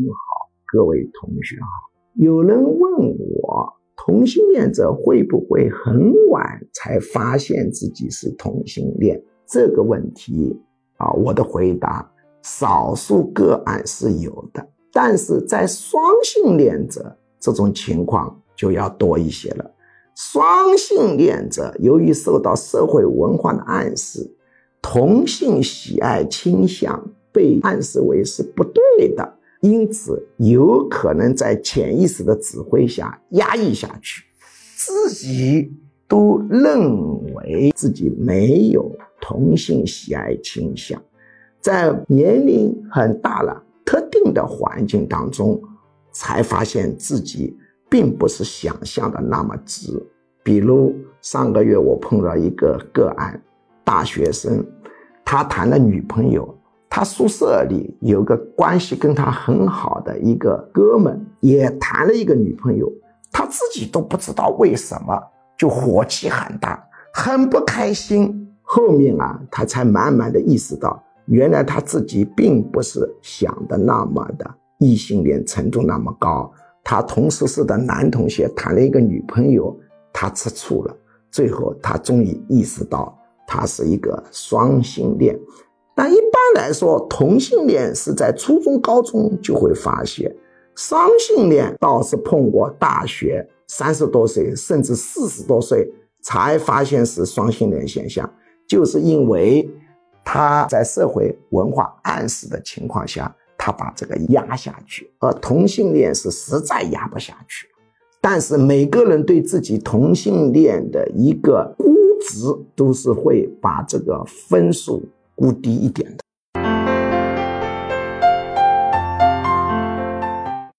友好，各位同学好。有人问我，同性恋者会不会很晚才发现自己是同性恋？这个问题啊，我的回答：少数个案是有的，但是在双性恋者这种情况就要多一些了。双性恋者由于受到社会文化的暗示，同性喜爱倾向被暗示为是不对的，因此有可能在潜意识的指挥下压抑下去，自己都认为自己没有同性喜爱倾向，在年龄很大了、特定的环境当中，才发现自己并不是想象的那么直。比如上个月我碰到一个个案，大学生，他谈了女朋友，他宿舍里有个关系跟他很好的一个哥们也谈了一个女朋友，他自己都不知道为什么就火气很大，很不开心。后面啊，他才慢慢的意识到，原来他自己并不是想的那么的异性恋程度那么高。他同宿舍的男同学谈了一个女朋友。他吃醋了，最后他终于意识到他是一个双性恋。但一般来说，同性恋是在初中、高中就会发现，双性恋倒是碰过大学三十多岁甚至四十多岁才发现是双性恋现象，就是因为他在社会文化暗示的情况下，他把这个压下去，而同性恋是实在压不下去。但是每个人对自己同性恋的一个估值，都是会把这个分数估低一点的。